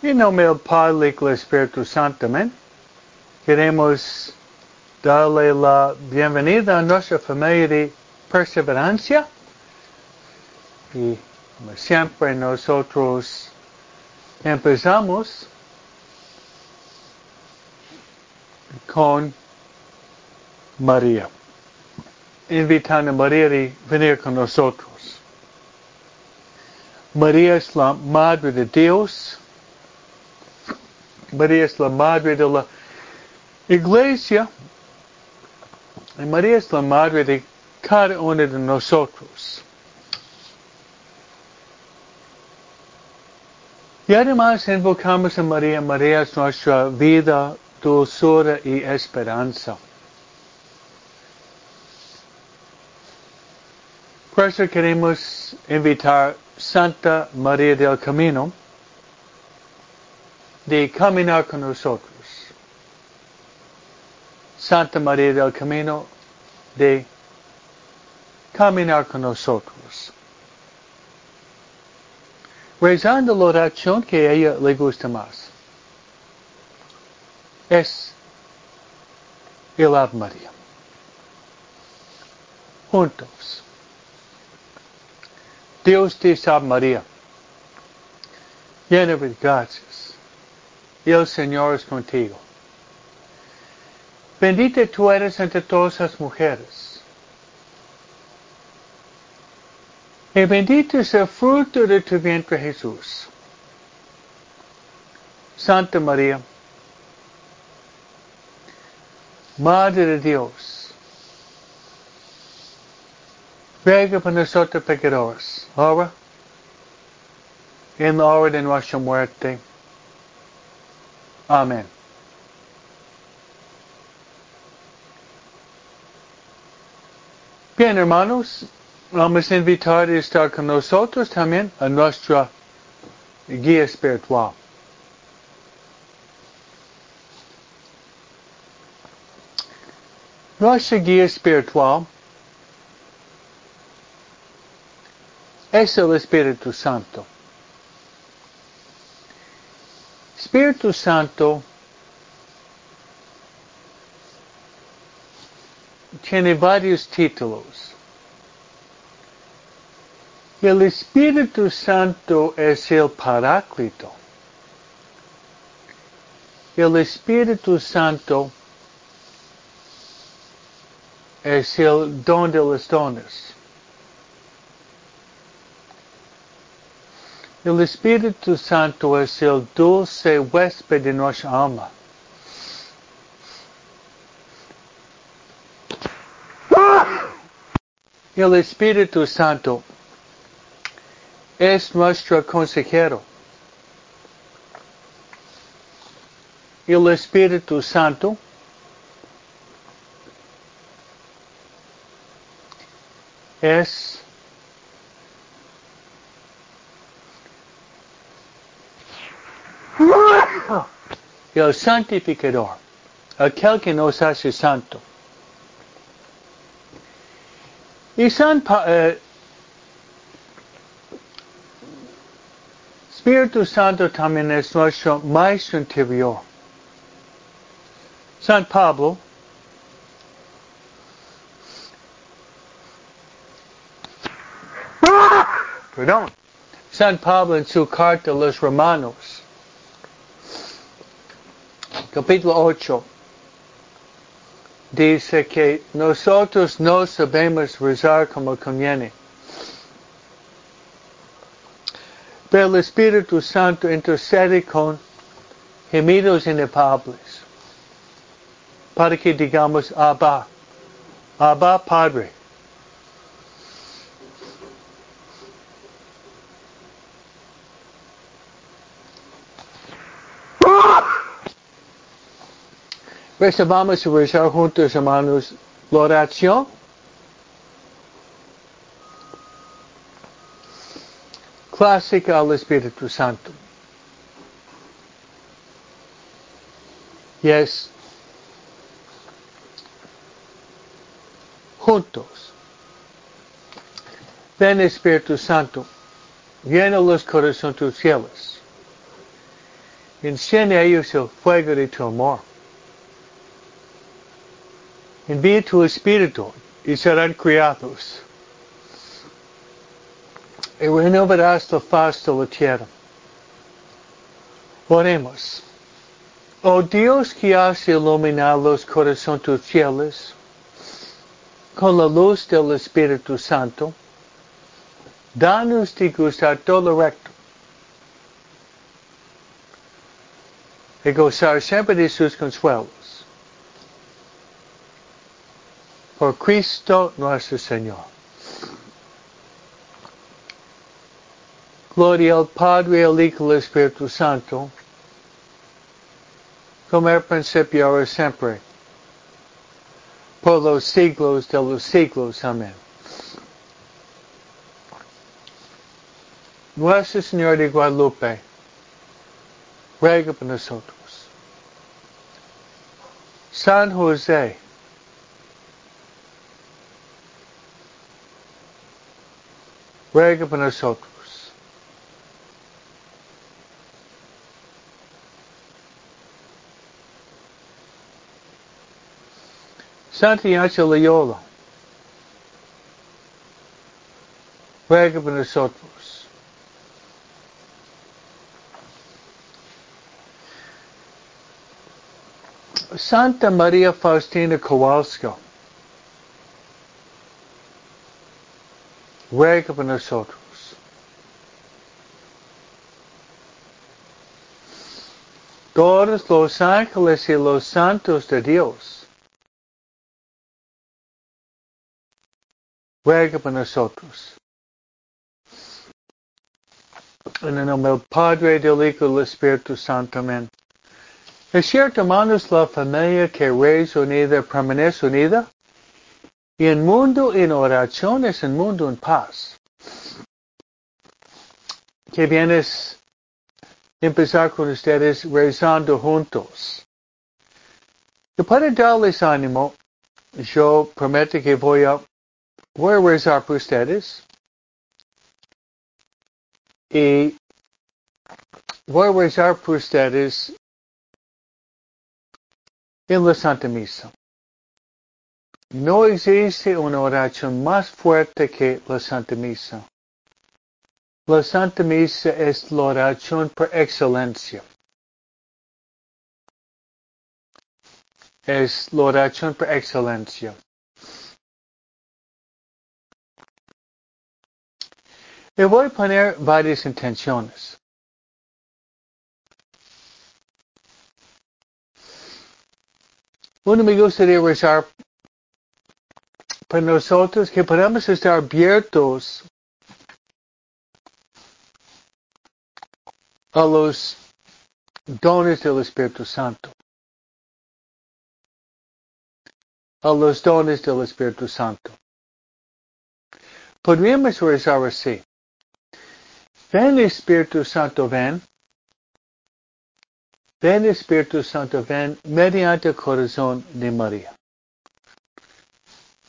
En nombre del Padre y del Espíritu Santo. Queremos darle la bienvenida a nuestra familia de perseverancia. Y como siempre nosotros empezamos con María. Invitando a María a venir con nosotros. María es la Madre de Dios. María es la Madre de la Iglesia. Y María es la Madre de cada uno de nosotros. Y además invocamos a María. María es nuestra vida, dulzura y esperanza. Por eso queremos invitar Santa María del Camino de caminar con nosotros. Santa María del Camino de caminar con nosotros. Rezando la oración que a ella le gusta más. Es el Ave María. Juntos. Dios te salve María, llena de gracias. El Señor es contigo. Bendita tú eres entre todas las mujeres. Y bendito es el fruto de tu vientre Jesús. Santa María, Madre de Dios, ruega por nosotros pecadores, ahora en la hora de nuestra muerte. Amén. Bien, hermanos, vamos a invitar a estar con nosotros también a nuestra guía espiritual. Nuestra guía espiritual es el Espíritu Santo. Espíritu Santo tiene varios títulos. El Espíritu Santo es el Paráclito. El Espíritu Santo es el don de los dones. El Espíritu Santo es el dulce huésped de nuestra alma. El Espíritu Santo es nuestro consejero. El Espíritu Santo es el santificador, aquel que nos hace santo. Y San eh, Espíritu Santo también es nuestro maestro interior. San Pablo Perdón. San Pablo en su carta a los Romanos, capítulo 8, dice que nosotros no sabemos rezar como conviene. Pero el Espíritu Santo intercede con gemidos inefables para que digamos Abba, Abba Padre. Pues vamos a rezar juntos, hermanos, la oración. Clásica al Espíritu Santo. Y es juntos. Ven Espíritu Santo, llena los corazones tus cielos Enciende ellos el fuego de tu amor. Envía tu espíritu y serán criados. Y renovarás la faz de la tierra. Oremos. Oh Dios que has iluminado los corazones tus fieles con la luz del Espíritu Santo, danos de gustar todo lo recto y gozar siempre de sus consuelos. Por Cristo nuestro Señor. Gloria al Padre, al Hijo y al Espíritu Santo, como era principio ahora siempre, por los siglos de los siglos. Amén. Nuestro Señor de Guadalupe, ruega por nosotros. San José, ruega por nosotros. Santiago Loyola, ruega por nosotros. Santa María Faustina Kowalska, ruega por nosotros. Todos los ángeles y los santos de Dios, ruega por nosotros. En el nombre del Padre, del Hijo y del Espíritu Santo. Amén. Es cierto, hermanos, la familia que es unida permanece unida. Y el mundo en oración es el mundo en paz. Que vienes empezar con ustedes rezando juntos. Y para darles ánimo, yo prometo que voy a, voy a rezar por ustedes. Y voy a rezar por ustedes en la Santa Misa. No existe una oración más fuerte que la Santa Misa. La Santa Misa es la oración por excelencia. Es la oración por excelencia. Y voy a poner varias intenciones. Uno me gustaría rezar para nosotros que podamos estar abiertos a los dones del Espíritu Santo. A los dones del Espíritu Santo. Podríamos rezar así. Ven Espíritu Santo, ven. Ven Espíritu Santo, ven mediante el corazón de María.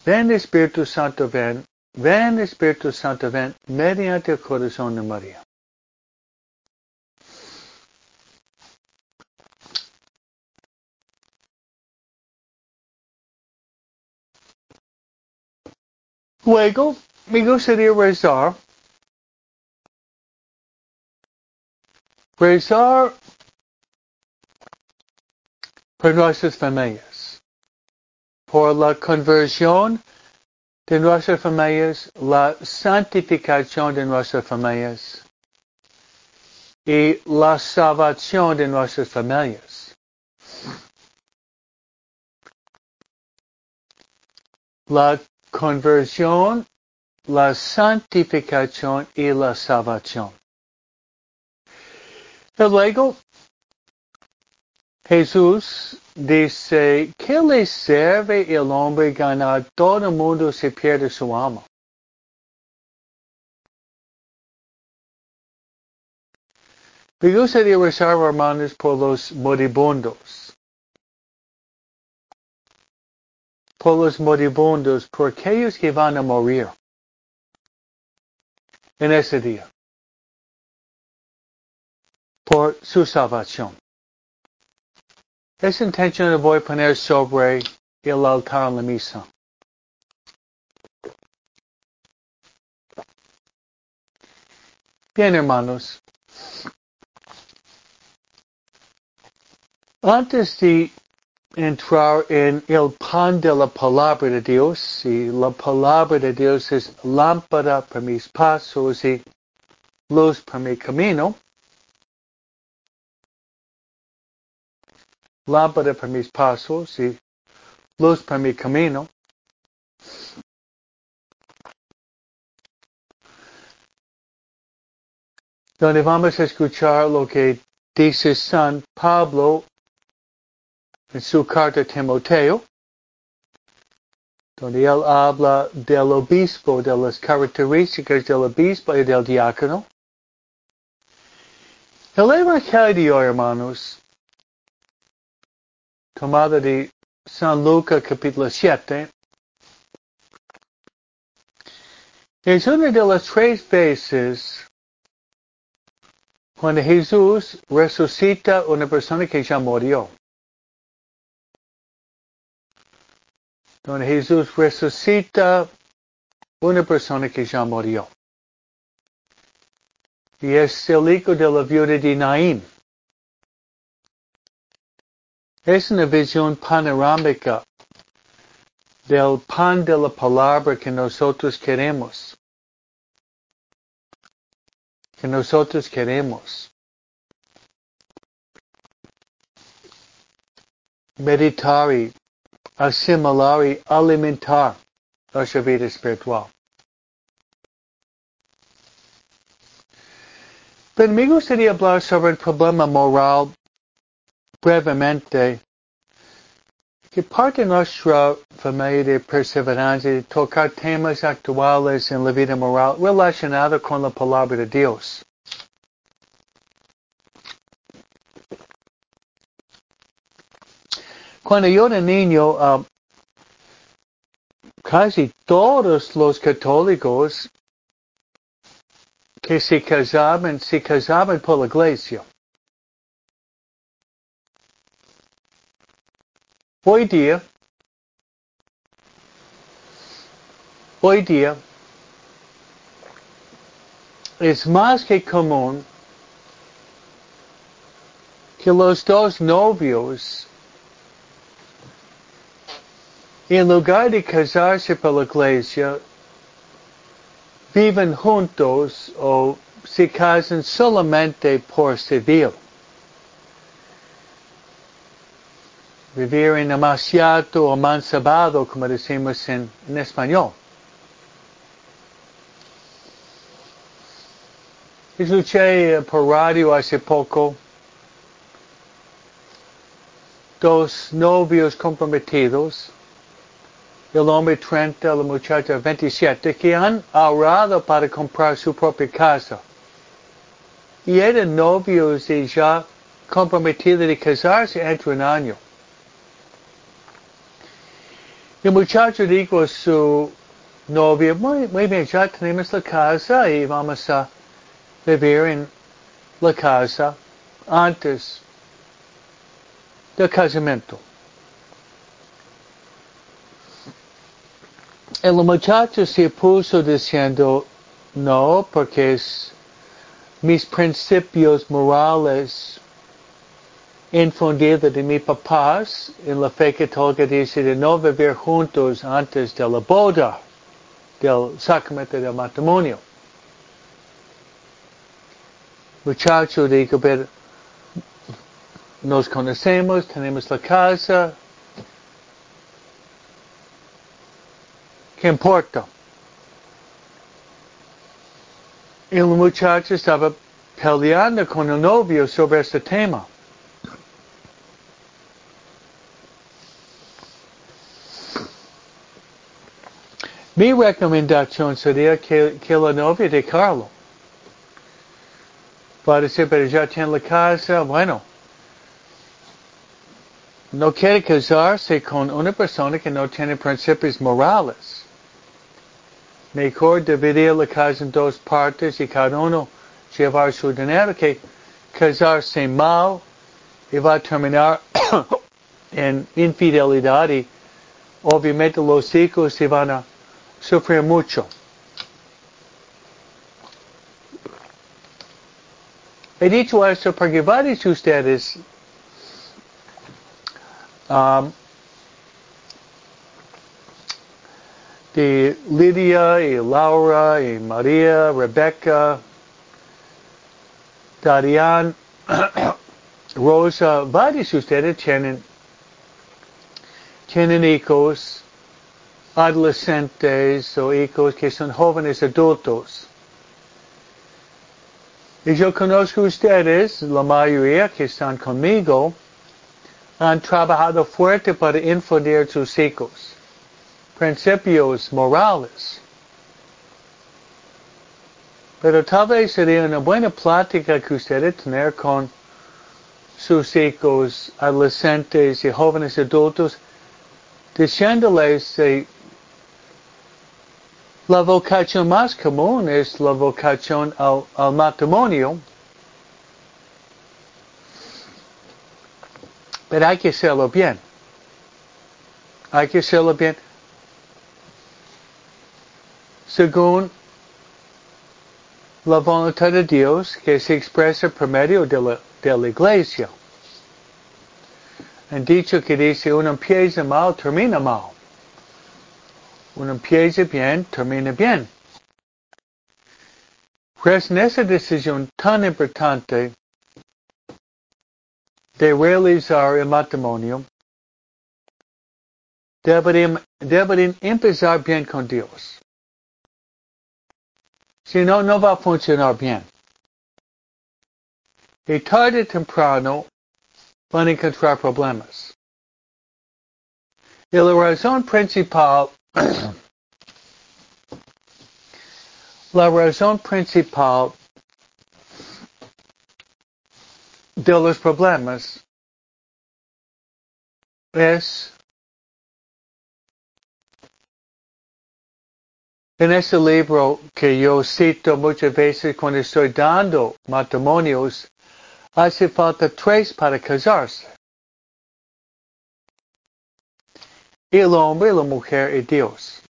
Ven Espíritu Santo, ven. Ven Espíritu Santo, ven mediante el corazón de María. Luego, me gustaría rezar. Rezar por nuestras familias. Por la conversión de nuestras familias, la santificación de nuestras familias y la salvación de nuestras familias. La conversión, la santificación y la salvación. Luego, Jesús dice, ¿qué le sirve el hombre ganar todo el mundo si pierde su alma? Me gustaría rezar, hermanos, por los moribundos. Por los moribundos, por aquellos que van a morir en ese día. Por su salvación. Esa intención voy a poner sobre el altar la misa. Bien, hermanos. Antes de entrar en el pan de la palabra de Dios, y la palabra de Dios es lámpara para mis pasos y luz para mi camino, lámpara para mis pasos y luz para mi camino. Donde vamos a escuchar lo que dice San Pablo en su carta a Timoteo, donde él habla del obispo, de las características del obispo y del diácono. El Evangelio, hermanos, tomado de San Lucas capítulo 7, es una de las tres veces cuando Jesús resucita una persona que ya murió. Donde Jesús resucita una persona que ya murió. Y es el hijo de la viuda de Naín. Es una visión panorámica del pan de la palabra que nosotros queremos. Que nosotros queremos. Meditar asimilar y alimentar nuestra vida espiritual. Pero me gustaría hablar sobre el problema moral brevemente, que parte nuestra familia de perseverancia de tocar temas actuales en la vida moral relacionados con la palabra de Dios. Cuando yo era niño, uh, casi todos los católicos que se casaban, se casaban por la iglesia. Hoy día, es más que común que los dos novios, en lugar de casarse por la iglesia, viven juntos o se casan solamente por civil. Vivir en demasiado o mansabado, como decimos en, en español. Escuché por radio hace poco dos novios comprometidos, el hombre 30, la muchacha 27, que han ahorrado para comprar su propia casa. Y eran novios y ya comprometidos de casarse entre un año. El muchacho dijo a su novia, muy, muy bien, ya tenemos la casa y vamos a vivir en la casa antes del casamiento. El muchacho se puso diciendo, no, porque es mis principios morales infundido de mi papás en la fe católica dice de no vivir juntos antes de la boda, del sacramento del matrimonio. Muchacho dijo, pero nos conocemos, tenemos la casa. ¿Qué importa? El muchacho estaba peleando con el novio sobre este tema. Mi recomendación sería que, la novia de Carlo. Para decir, pero ya tiene la casa, bueno. No quiere casarse con una persona que no tiene principios morales. Mejor dividir la casa en dos partes y cada uno llevar su dinero que casarse mal y va a terminar en infidelidad y obviamente los hijos se van a sufrir mucho. He dicho esto porque varios de ustedes um, de Lidia y Laura y María, Rebecca, Darian, Rosa, varios de ustedes tienen, tienen hijos adolescentes o hijos que son jóvenes adultos. Y yo conozco ustedes, la mayoría que están conmigo, han trabajado fuerte para infundir sus hijos principios morales. Pero tal vez sería una buena plática que ustedes tener con sus hijos adolescentes y jóvenes adultos, diciéndoles que la vocación más común es la vocación al, matrimonio. Pero hay que hacerlo bien. Hay que hacerlo bien según la voluntad de Dios que se expresa por medio de la, iglesia. Han dicho que dice uno empieza mal, termina mal. Uno empieza bien, termina bien. Pues en esa decisión tan importante de realizar el matrimonio, deberían, deberían empezar bien con Dios. Si no, no va a funcionar bien. Y tarde o temprano van a encontrar problemas. Y la razón principal, la razón principal de los problemas es En ese libro que yo cito muchas veces cuando estoy dando matrimonios, hace falta tres para casarse. El hombre, la mujer y Dios.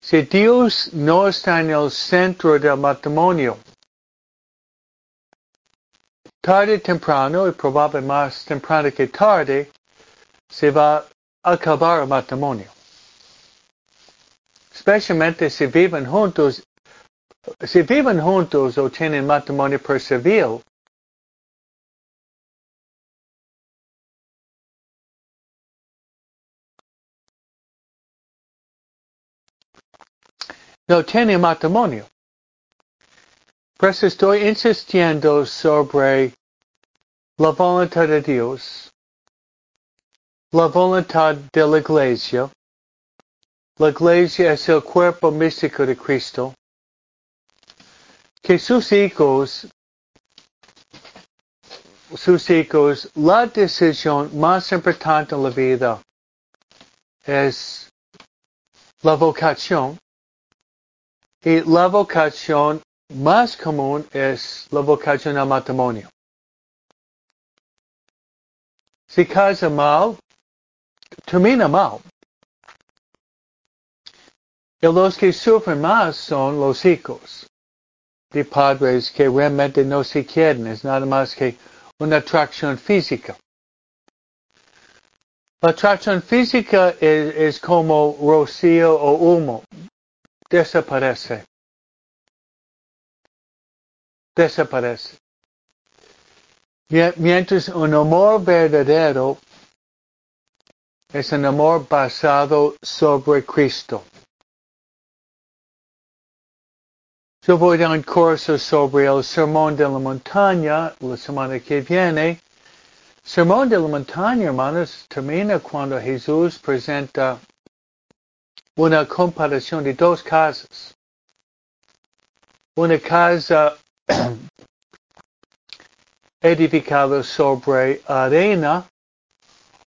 Si Dios no está en el centro del matrimonio, tarde o temprano, y probablemente más temprano que tarde, se va a acabar el matrimonio especialmente si viven juntos, si viven juntos o tienen matrimonio por civil, no tienen matrimonio. Pues estoy insistiendo sobre la voluntad de Dios, la voluntad de la iglesia, la iglesia es el cuerpo místico de Cristo. Que sus hijos, sus hijos, la decisión más importante en la vida es la vocación. Y la vocación más común es la vocación al matrimonio. Si casa mal, termina mal. Y los que sufren más son los hijos de padres que realmente no se quieren, es nada más que una atracción física. La atracción física es, es como rocío o humo, desaparece. Desaparece. Mientras un amor verdadero es un amor basado sobre Cristo. Yo voy a dar un curso sobre el Sermón de la Montaña la semana que viene. Sermón de la Montaña, hermanos, termina cuando Jesús presenta una comparación de dos casas. Una casa edificada sobre arena,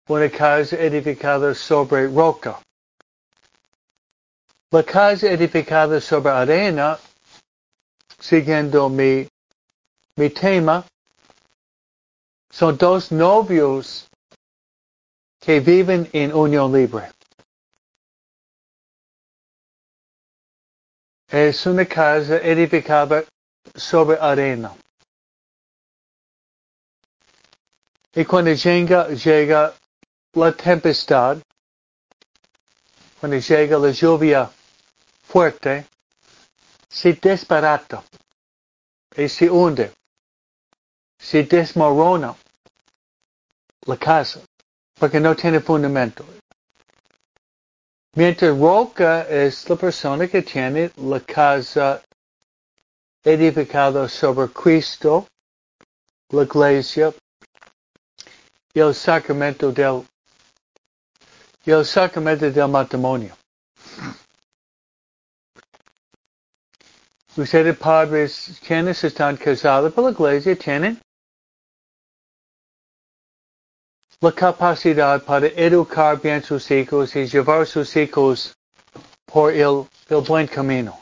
una casa edificada sobre roca. La casa edificada sobre arena siguiendo mi, tema, son dos novios que viven en unión libre. Es una casa edificada sobre arena. Y cuando llega, llega la tempestad, cuando llega la lluvia fuerte, se desbarata y se hunde, se desmorona la casa, porque no tiene fundamento. Mientras roca eh, es la persona que tiene la casa edificada sobre Cristo, la iglesia, y el sacramento del, y el sacramento del matrimonio. Ustedes padres quienes están casados por la iglesia tienen la capacidad para educar bien sus hijos y llevar sus hijos por el, el buen camino.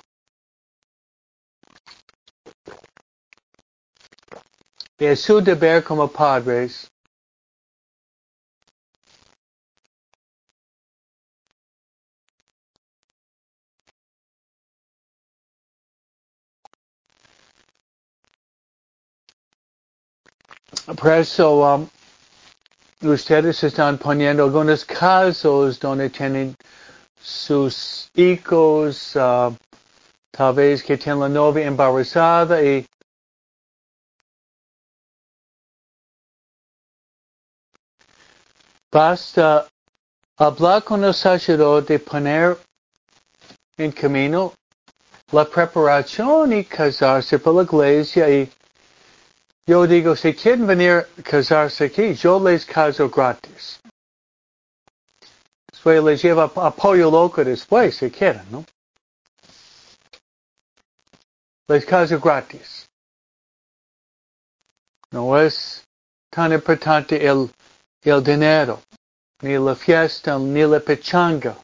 Es su deber como padres Por eso um, ustedes están poniendo algunos casos donde tienen sus hijos, uh, tal vez que tienen la novia embarazada y basta hablar con el sacerdote, poner en camino la preparación y casarse por la iglesia y yo digo, si quieren venir a casarse aquí, yo les caso gratis. Después les lleva apoyo loco después, si quieren, ¿no? Les caso gratis. No es tan importante el, el dinero, ni la fiesta, ni la pechanga.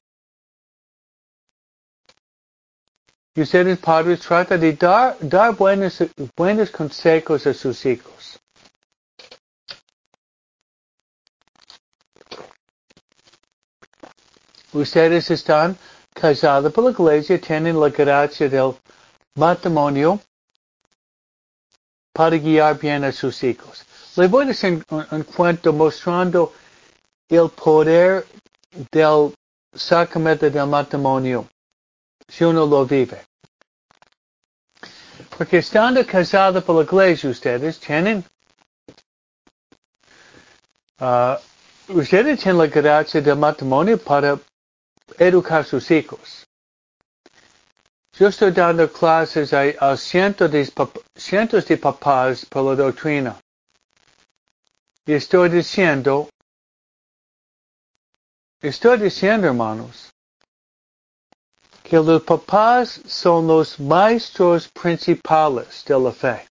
Ustedes padres tratan de dar, dar buenos, buenos consejos a sus hijos. Ustedes están casados por la iglesia, tienen la gracia del matrimonio para guiar bien a sus hijos. Les voy a hacer un cuento mostrando el poder del sacramento del matrimonio si uno lo vive. Porque estando casado por la iglesia, ustedes tienen, uh, ustedes tienen la gracia del matrimonio para educar sus hijos. Yo estoy dando clases a, a cientos, de, cientos de papás por la doctrina. Y estoy diciendo, estoy diciendo, hermanos, que los papás son los maestros principales de la fe.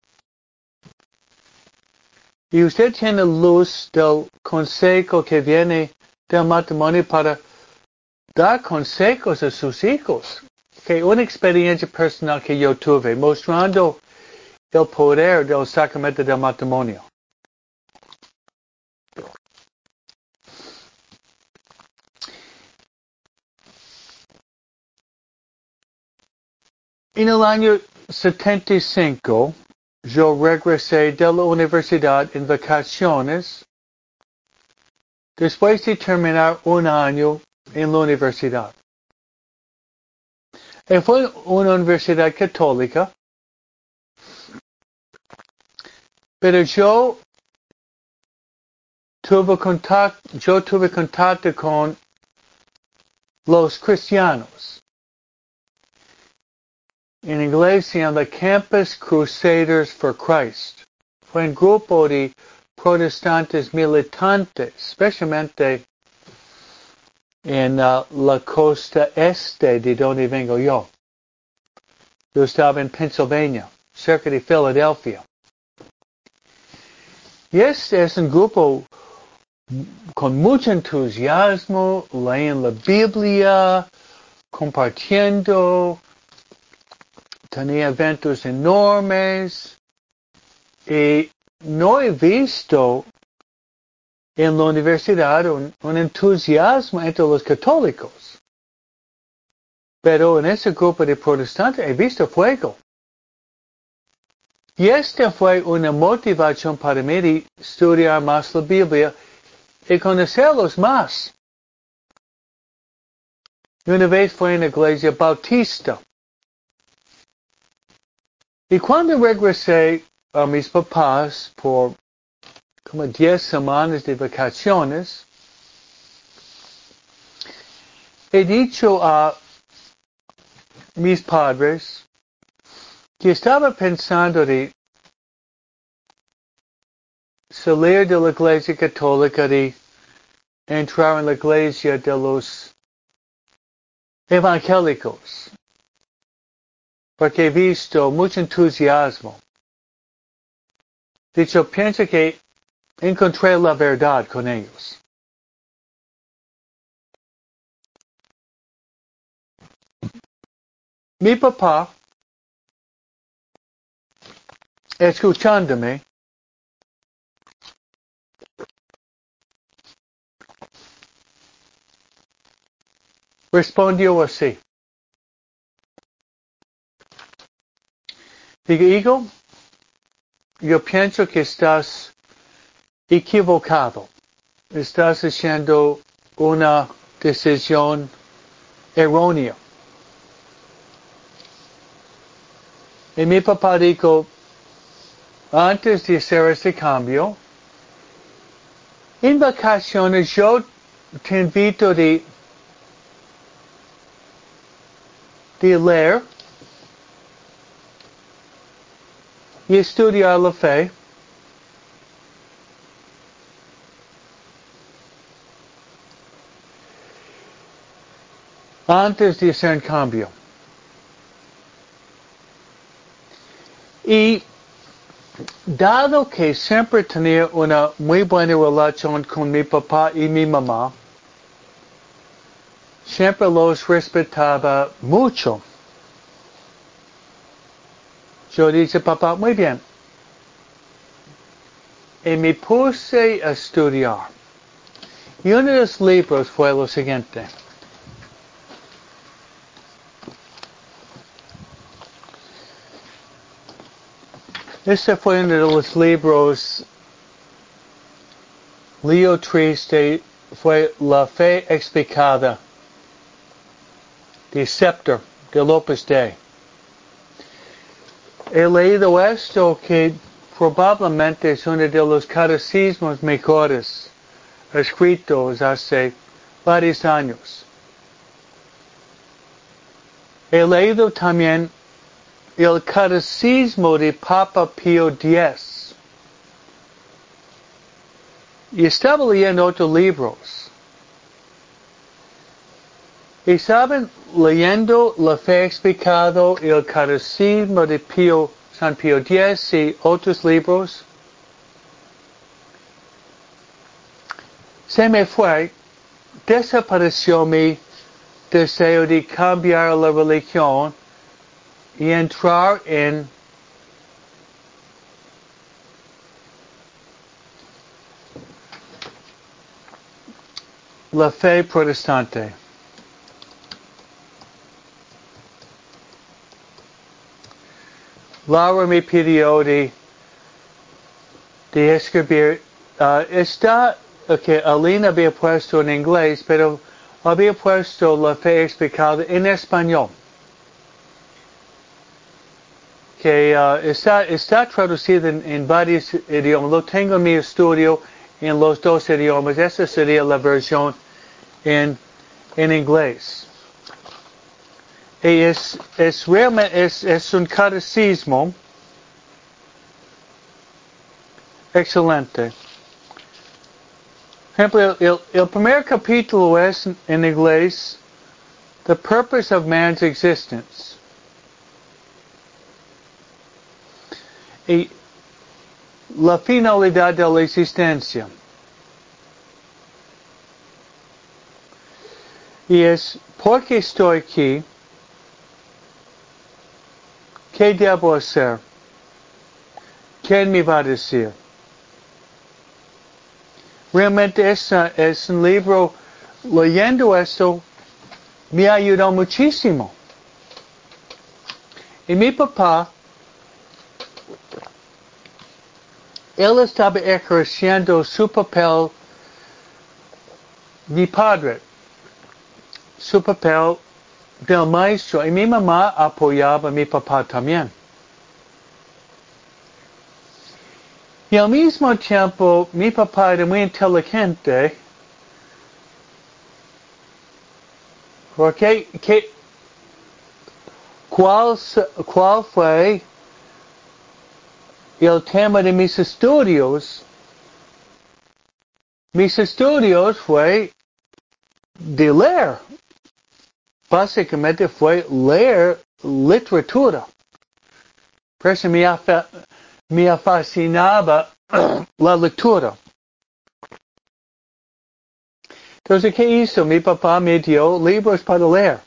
Y usted tiene luz del consejo que viene del matrimonio para dar consejos a sus hijos. Que una experiencia personal que yo tuve mostrando el poder del sacramento del matrimonio. En el año 75, yo regresé de la universidad en vacaciones. Después de terminar un año en la universidad. Y fue una universidad católica, pero yo tuve contacto, yo tuve contacto con los cristianos inglés se llama Campus Crusaders for Christ. Fue un grupo de protestantes militantes, especialmente en uh, la costa este de donde vengo yo. Yo estaba en Pennsylvania, cerca de Filadelfia. Y este es un grupo con mucho entusiasmo, leen la Biblia, compartiendo, tenía eventos enormes y no he visto en la universidad un, entusiasmo entre los católicos. Pero en ese grupo de protestantes he visto fuego. Y esta fue una motivación para mí estudiar más la Biblia y conocerlos más. Una vez fue en la iglesia bautista. Y cuando regresé a mis papás por como 10 semanas de vacaciones, he dicho a mis padres que estaba pensando de salir de la iglesia católica y entrar en la iglesia de los evangélicos, porque he visto mucho entusiasmo. Dicho, pienso que encontré la verdad con ellos. Mi papá escuchándome, respondió así. Digo, hijo, yo pienso que estás equivocado. Estás haciendo una decisión errónea. Y mi papá dijo, antes de hacer ese cambio, en vacaciones yo te invito de, de leer y estudiar la fe. antes de hacer cambio. Y dado que siempre tenía una muy buena relación con mi papá y mi mamá, siempre los respetaba mucho. Yo dije, papá, muy bien. Y me puse a estudiar. Y uno de los libros fue lo siguiente. Este fue uno de los libros Leo Triste fue La Fe Explicada de Scepter de López de. He leído esto que probablemente es uno de los catecismos mejores escritos hace varios años. He leído también el catecismo de Papa Pío X. Y estaba leyendo otros libros. Y saben, leyendo la fe explicado el catecismo de Pío, San Pío X y otros libros, se me fue, desapareció mi deseo de cambiar la religión y entrar en la fe protestante. Laura me pidió de, de escribir, uh, está, que Alina había puesto en inglés, pero había puesto la fe explicada en español. que uh, está, está traducido en, en, varios idiomas. Lo tengo en mi estudio en los dos idiomas. Esa sería la versión en, en inglés. Es, es realmente es, es un catecismo excelente. Por ejemplo, el, el primer capítulo es en inglés The Purpose of Man's Existence. y la finalidad de la existencia. Y es, ¿por qué estoy aquí? ¿Qué debo hacer? ¿Quién me va a decir? Realmente es, uh, es un libro, leyendo esto, me ayudó muchísimo. Y mi papá, él estaba ejerciendo su papel, mi padre, su papel del maestro. Y mi mamá apoyaba a mi papá también. Y al mismo tiempo, mi papá era muy inteligente. Porque, que, ¿cuál, ¿cuál fue el tema de mis estudios? Mis estudios fue de leer. Básicamente fue leer literatura. Por eso me, me fascinaba la lectura. Entonces, ¿qué hizo? Mi papá me dio libros para leer.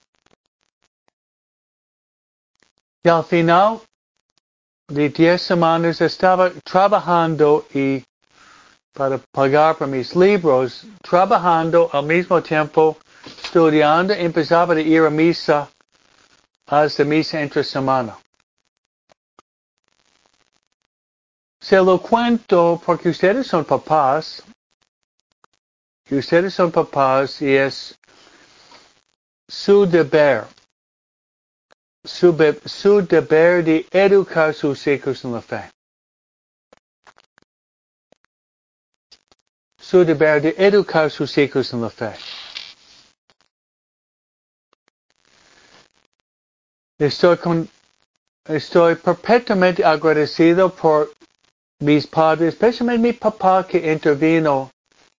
Y al final de diez semanas estaba trabajando y para pagar por mis libros, trabajando al mismo tiempo, estudiando, empezaba a ir a misa hasta misa entre semana. Se lo cuento porque ustedes son papás. Y ustedes son papás y es su deber. Su, su deber de educar sus hijos en la fe. Su deber de educar sus hijos en la fe. Estoy, con, estoy perpetuamente agradecido por mis padres, especialmente mi papá que intervino,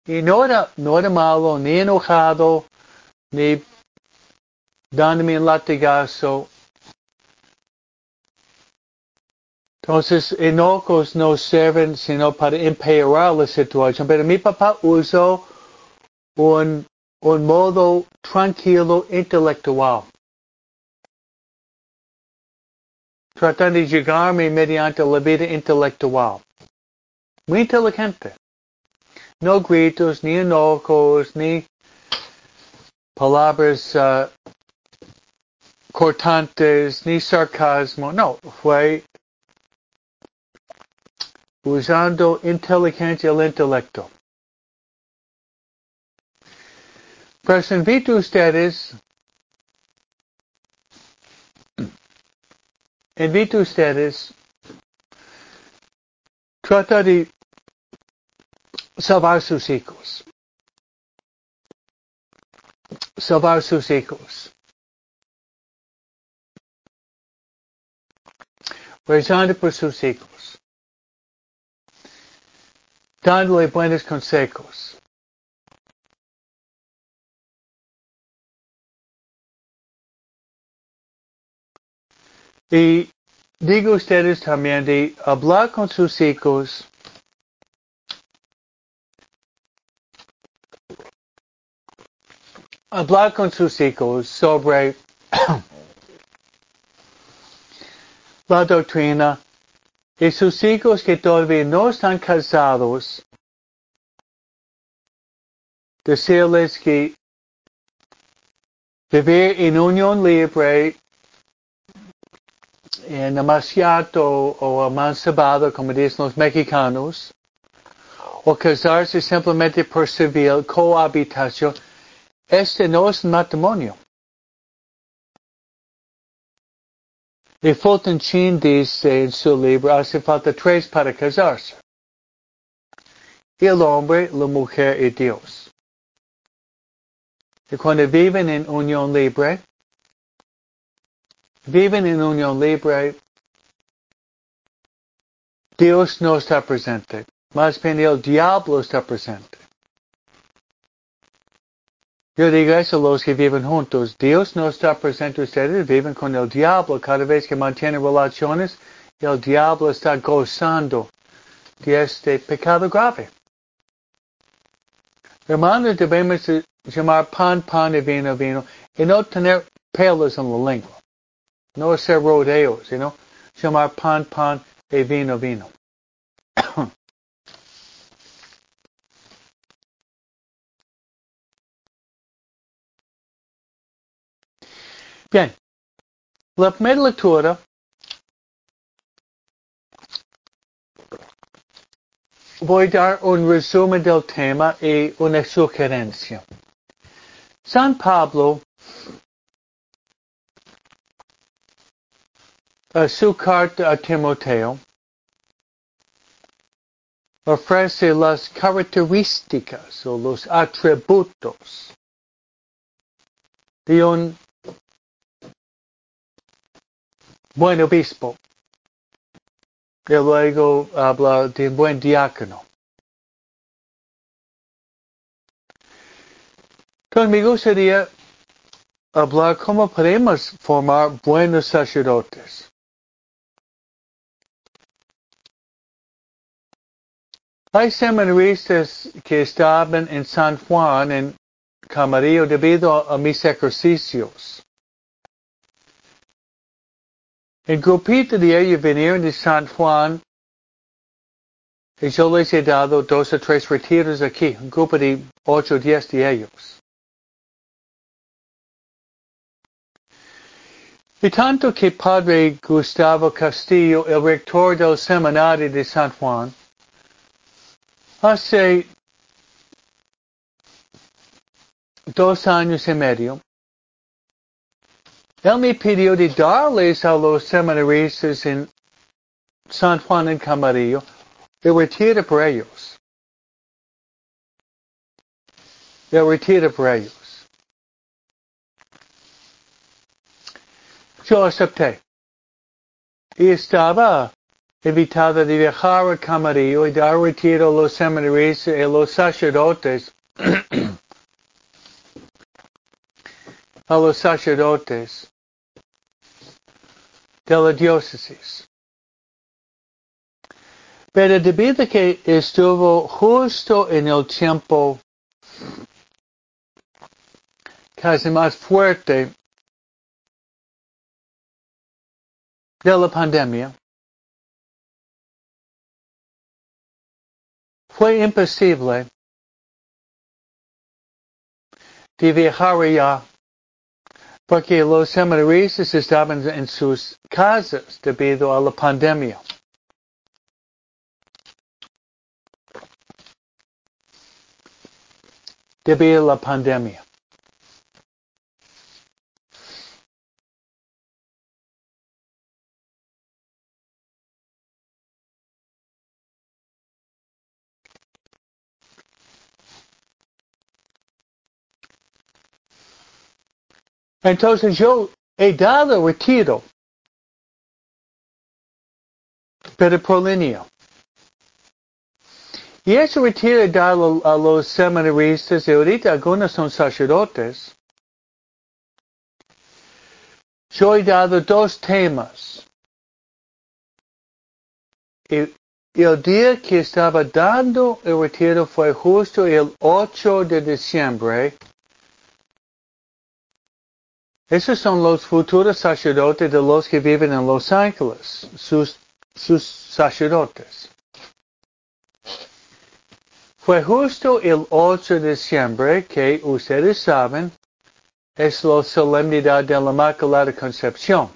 y no era, no era malo, ni enojado, ni dándome un latigazo. Entonces, enojos no sirven sino para empeorar la situación. Pero mi papá usó un, un modo tranquilo intelectual. Tratando de llegarme mediante la vida intelectual. Muy inteligente. No gritos, ni enojos, ni palabras uh, cortantes, ni sarcasmo. No, fue usando inteligencia el intelecto. Pues invito a ustedes, invito a ustedes, trata de salvar sus hijos. Salvar sus hijos. Rezando por sus hijos. Dándole buenos consejos. Y digo ustedes también de hablar con sus hijos. Hablar con sus hijos sobre la doctrina y sus hijos que todavía no están casados, decirles que vivir en unión libre en amaciato o amancebado, como dicen los mexicanos, o casarse simplemente por civil, cohabitación, este no es matrimonio. Y Fulton Sheen dice en su libro, hace falta tres para casarse. El hombre, la mujer y Dios. Y cuando viven en unión libre, viven en unión libre, Dios no está presente. Más bien el diablo está presente. Yo digo eso a los que viven juntos. Dios no está presente, ustedes viven con el diablo. Cada vez que mantienen relaciones, el diablo está gozando de este pecado grave. Hermanos, debemos llamar pan, pan y vino, vino, y no tener pelos en la lengua. Não é ser rodeios, senão chamar pan pan e vino vino. Bem, na primeira leitura, vou dar um resumo do tema e uma sugerência. São Pablo su carta a Timoteo, ofrece las características o los atributos de un buen obispo. Y luego habla de un buen diácono. Entonces me gustaría hablar cómo podemos formar buenos sacerdotes. Hay seminaristas que estaban en San Juan, en Camarillo, debido a mis ejercicios. El grupito de ellos vinieron de San Juan y yo les he dado dos o tres retiros aquí, un grupo de ocho o diez de ellos. Y tanto que Padre Gustavo Castillo, el rector del seminario de San Juan, hace dos años y medio, él me pidió de darles a los seminaristas en San Juan en Camarillo el retiro por ellos. El retiro por ellos. Yo acepté. Y estaba invitada de viajar a Camarillo y dar retiro a los seminaristas y los sacerdotes a los sacerdotes de la diócesis. Pero debido a que estuvo justo en el tiempo casi más fuerte de la pandemia, fue imposible de viajar allá porque los seminaristas estaban en sus casas debido a la pandemia. Debido a la pandemia. Entonces yo he dado retiro, pero línea. Y ese retiro he dado a los seminaristas y ahorita algunos son sacerdotes. Yo he dado dos temas. El día que estaba dando el retiro fue justo el 8 de diciembre esos son los futuros sacerdotes de los que viven en Los Ángeles, sus, sacerdotes. Fue justo el 8 de diciembre que ustedes saben es la solemnidad de la Inmaculada Concepción.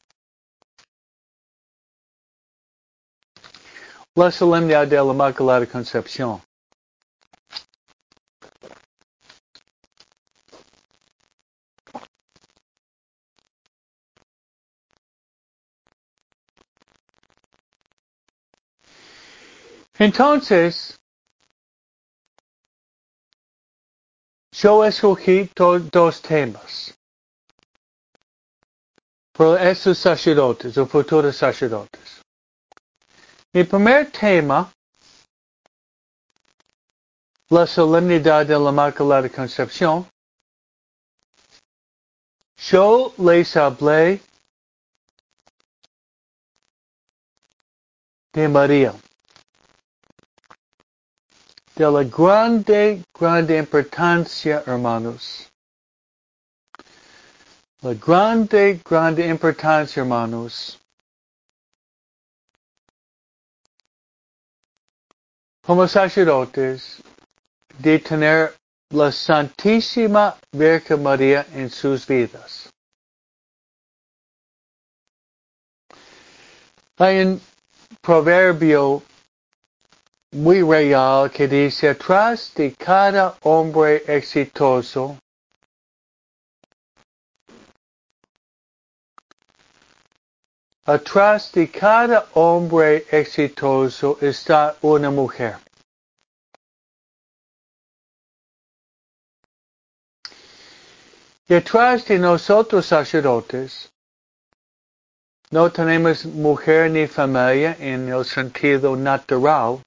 La solemnidad de la Inmaculada Concepción. Entonces, yo escogí dos temas. Por esos sacerdotes o futuros sacerdotes. Mi primer tema, la solemnidad de la Inmaculada Concepción, yo les hablé de María de la grande, grande importancia, hermanos. La grande, grande importancia, hermanos. Como sacerdotes, de tener la Santísima Virgen María en sus vidas. Hay un proverbio muy real que dice, atrás de cada hombre exitoso Atrás de cada hombre exitoso está una mujer. Detrás de nosotros sacerdotes, no tenemos mujer ni familia en el sentido natural.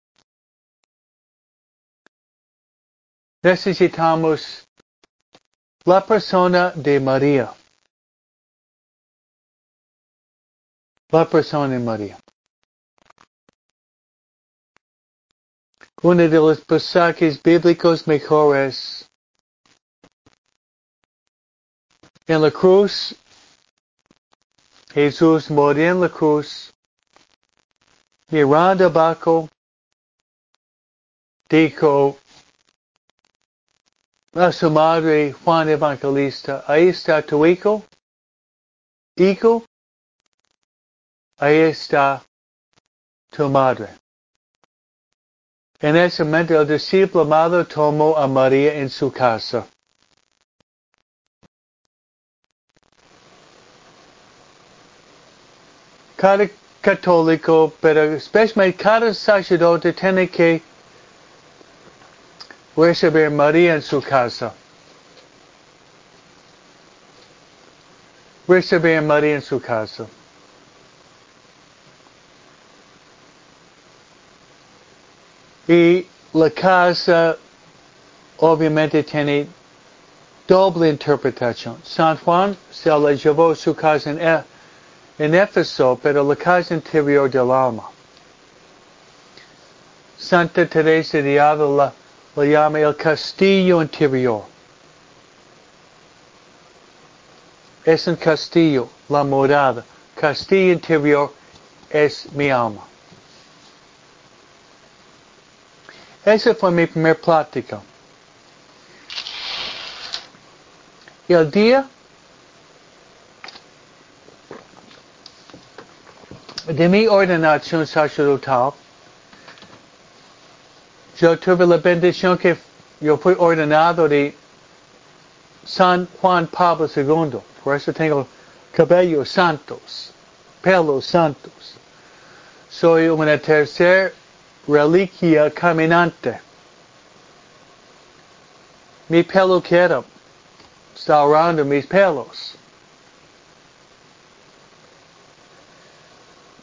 Necesitamos la persona de María. La persona de María. Uno de los pasajes bíblicos mejores En la cruz, Jesús murió en la cruz, mirando abajo, dijo a su madre Juan Evangelista, ahí está tu hijo, hijo, ahí está tu madre. En ese momento el discípulo amado tomó a María en su casa. cada católico, pero especialmente cada sacerdote tiene que recibir María en su casa. Recibir María en su casa. Y la casa obviamente tiene doble interpretación. San Juan se la llevó su casa en en Éfeso, pero la casa interior del alma. Santa Teresa de Ávila la llama el castillo interior. Es un castillo, la morada. Castillo interior es mi alma. Esa fue mi primer plática. Y el día de mi ordenación sacerdotal, yo tuve la bendición que yo fui ordenado de San Juan Pablo II. Por eso tengo cabellos santos, pelos santos. Soy una tercera reliquia caminante. Mi pelo queda, ahorrando mis pelos.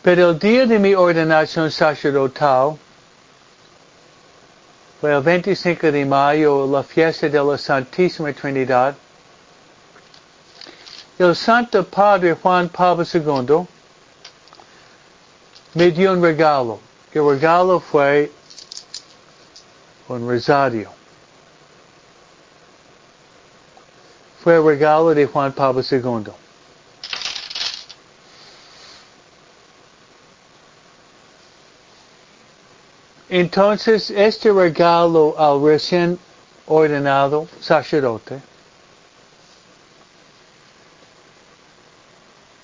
Pero el día de mi ordenación sacerdotal fue el 25 de mayo, la fiesta de la Santísima Trinidad. El Santo Padre Juan Pablo II me dio un regalo. El regalo fue un rosario. Fue el regalo de Juan Pablo II. Entonces, este regalo al recién ordenado sacerdote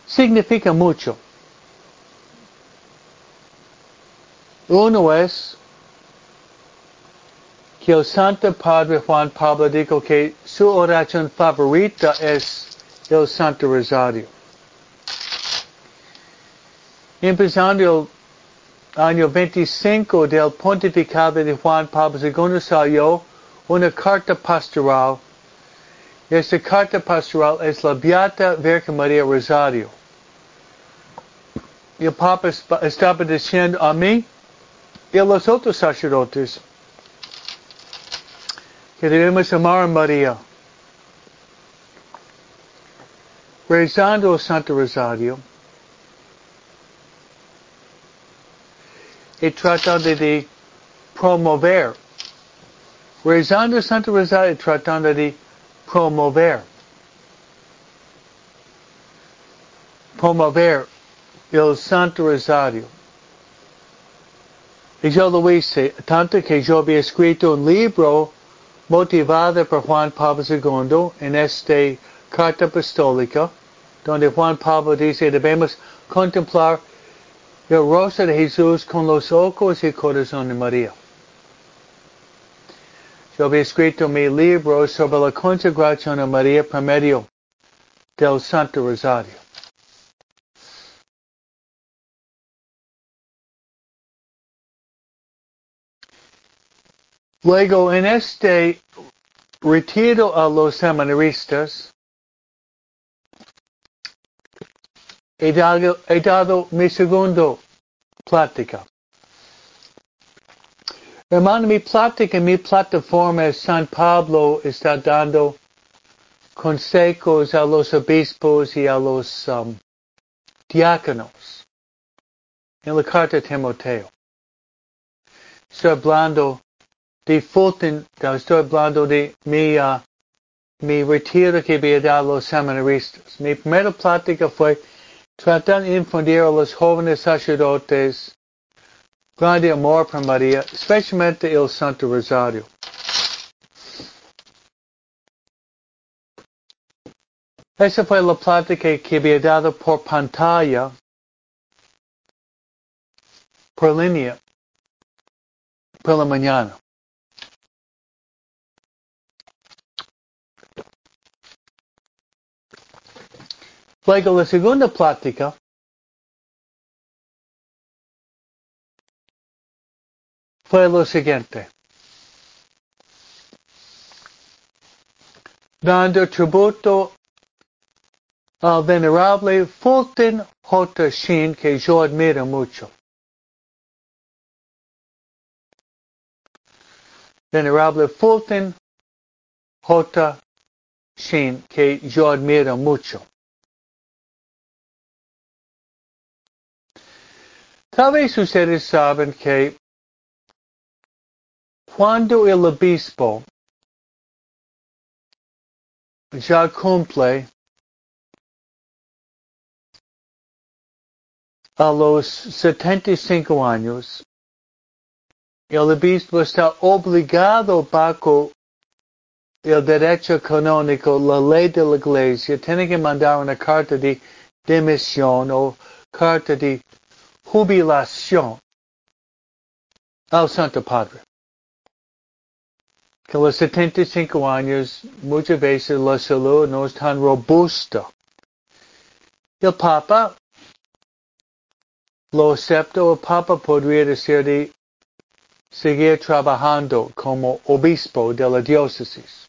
significa mucho. Uno es que el Santo Padre Juan Pablo dijo que su oración favorita es el Santo Rosario. Empezando el año 25 del pontificado de Juan Pablo II salió una carta pastoral. Esta carta pastoral es la Beata Virgen María Rosario. El Papa estaba diciendo a mí y a los otros sacerdotes que debemos amar a María. Rezando el Santo Rosario, y tratando de promover. Rezando Santo Rosario tratando de promover. Promover el Santo Rosario. Y yo lo hice, tanto que yo había escrito un libro motivado por Juan Pablo II en esta carta apostólica, donde Juan Pablo dice debemos contemplar y el rostro de Jesús con los ojos y corazón de María. Yo había escrito mi libro sobre la consagración a María por medio del Santo Rosario. Luego, en este retiro a los seminaristas, he dado, he dado mi segundo plática. Hermano, mi plática, mi plataforma San Pablo está dando consejos a los obispos y a los um, diáconos en la carta de Timoteo. Estoy hablando de Fulton, estoy hablando de mi, uh, mi retiro que había dado a los seminaristas. Mi primera plática fue tratar de infundir a los jóvenes sacerdotes grande amor por María, especialmente el Santo Rosario. Esa fue la plática que había dado por pantalla, por línea, por la mañana. Luego la segunda plática fue lo siguiente. Dando tributo al venerable Fulton J. Sheen, que yo admiro mucho. Venerable Fulton J. Sheen, que yo admiro mucho. Vez ustedes saben que cuando el obispo ya cumple a los 75 años, el obispo está obligado bajo el derecho canónico, la ley de la iglesia, tiene que mandar una carta de dimisión o carta de jubilación al Santo Padre. Que los 75 años muchas veces la salud no es tan robusta. El Papa lo acepta, el Papa podría decir de seguir trabajando como obispo de la diócesis.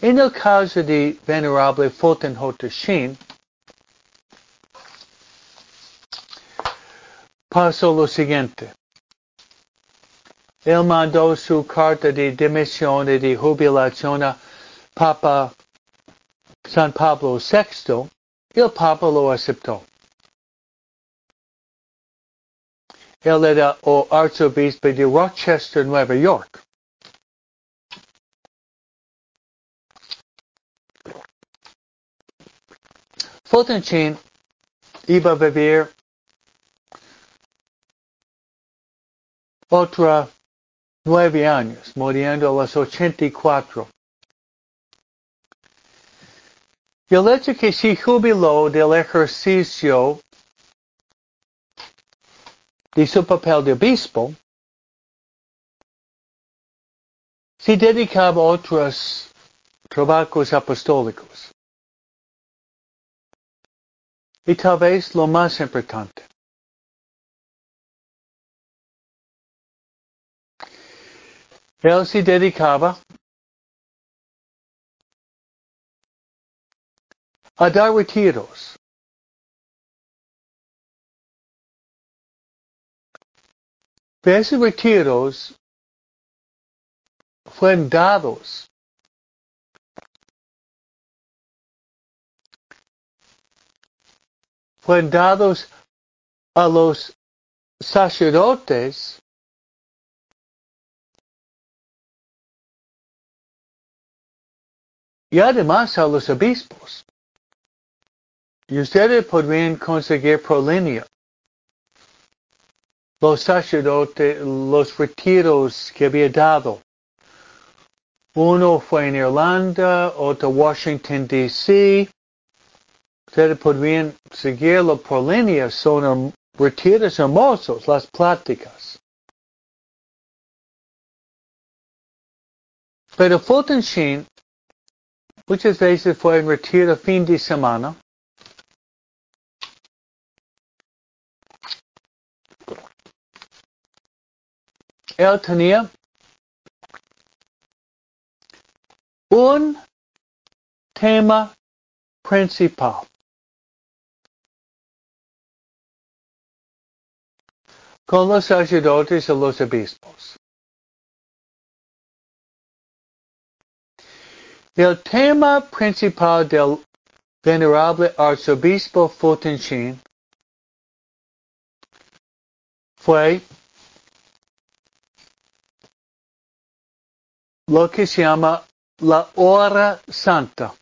En el caso de Venerable Fulton. Sheen, pasó lo siguiente. Él mandó su carta de dimisión y de jubilación a Papa San Pablo VI y el Papa lo aceptó. Él era el arzobispo de Rochester, Nueva York. Fulton Sheen iba a vivir otra nueve años, muriendo a los 84. Y el hecho que se jubiló del ejercicio de su papel de obispo, se dedicaba a otros trabajos apostólicos. Y tal vez lo más importante. Él se dedicaba a dar retiros. Esos retiros fueron dados fueron dados a los sacerdotes y además a los obispos. Y ustedes podrían conseguir por los sacerdotes, los retiros que había dado. Uno fue en Irlanda, otro Washington, D.C. Ustedes podrían seguirlo por línea, son retiros hermosos, las pláticas. Pero Fulton Sheen muchas veces fue en retiro fin de semana. Él tenía un tema principal. con los sacerdotes y los obispos. El tema principal del venerable arzobispo Fulton Sheen fue lo que se llama la hora santa.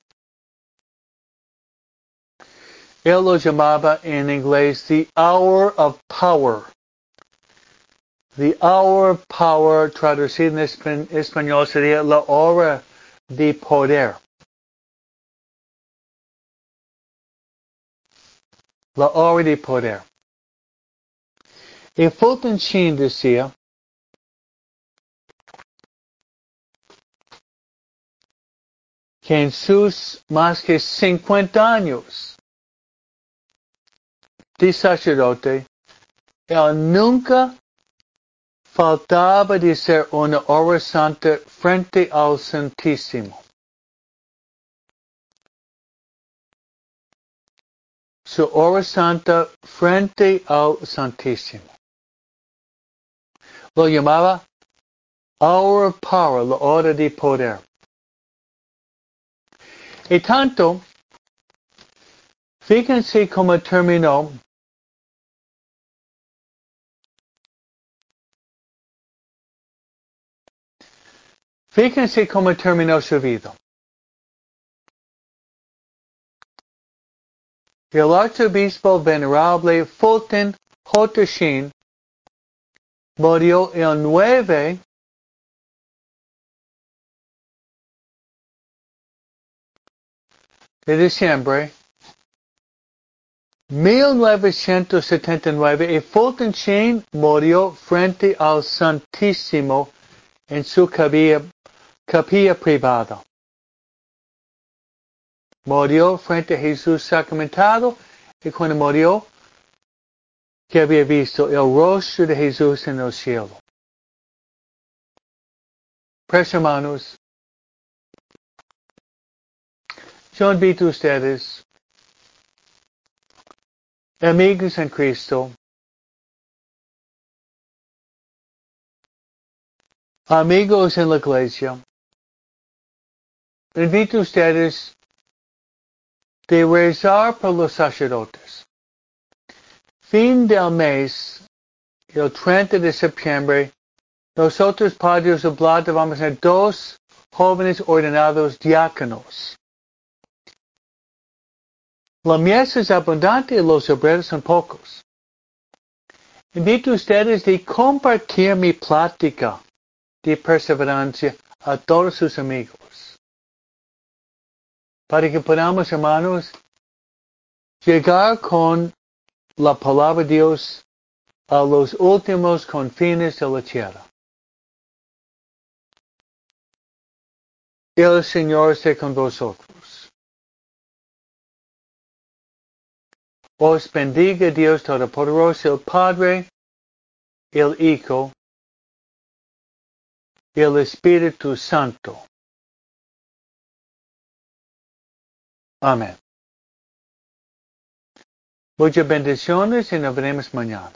Él lo llamaba en inglés the hour of power. The hour of power, traducido en español, sería la hora de poder. La hora de poder. Y Fulton decía, que en sus más que 50 años de sacerdote, él nunca faltaba ser una hora santa frente al Santísimo. Su hora santa frente al Santísimo. Lo llamaba of power, la hora de poder. Y tanto, fíjense cómo terminó Fíjense cómo terminó su vida. El arzobispo venerable Fulton J. Sheen murió el 9 de diciembre 1979 y Fulton Sheen murió frente al Santísimo en su capilla, capilla privada. Murió frente a Jesús sacramentado y cuando murió, que había visto el rostro de Jesús en el cielo. Pues hermanos, yo invito ustedes, amigos en Cristo, amigos en la iglesia, invito a ustedes de rezar por los sacerdotes. Fin del mes, el 30 de septiembre, nosotros, Padres Oblata, vamos a tener dos jóvenes ordenados diáconos. La mies es abundante y los obreros son pocos. Invito a ustedes de compartir mi plática de perseverancia a todos sus amigos. Para que podamos, hermanos, llegar con la palabra de Dios a los últimos confines de la tierra. El Señor esté con vosotros. Os bendiga Dios Todopoderoso, el Padre, el Hijo, el Espíritu Santo. Amén. Muchas bendiciones y nos veremos mañana.